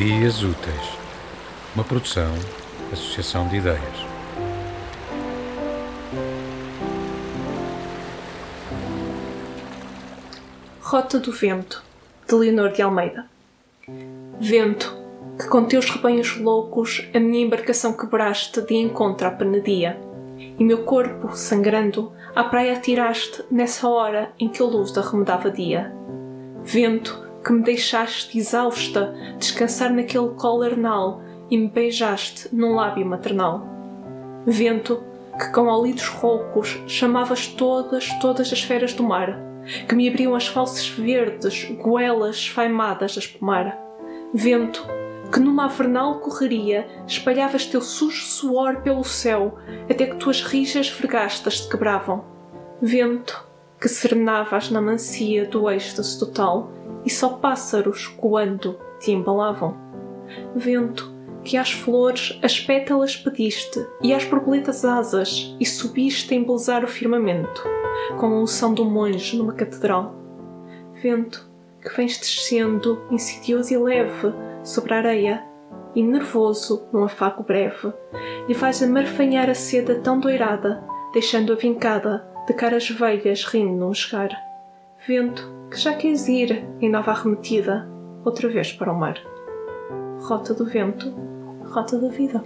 Dias Úteis, uma produção, associação de ideias. Rota do Vento, de Leonor de Almeida. Vento, que com teus rebanhos loucos a minha embarcação quebraste de encontro à penedia, e meu corpo, sangrando, à praia atiraste nessa hora em que a luz arremedava dia. Vento, que me deixaste exausta descansar naquele colo arnal e me beijaste num lábio maternal. Vento, que com olidos roucos chamavas todas, todas as feras do mar, que me abriam as falsas verdes, goelas esfaimadas a espumar. Vento, que numa avernal correria espalhavas teu sujo suor pelo céu, até que tuas rijas vergastas te quebravam. Vento, que serenavas na mancia do êxtase total, e só pássaros coando te embalavam. Vento, que às flores as pétalas pediste e às borboletas asas e subiste a embelezar o firmamento, com a unção do monge numa catedral. Vento, que vens descendo insidioso e leve sobre a areia e nervoso num afago breve, lhe faz amarfanhar a seda tão doirada, deixando-a vincada de caras velhas rindo num chegar. Vento, que já queres ir em nova arremetida, outra vez para o mar. Rota do vento, rota da vida.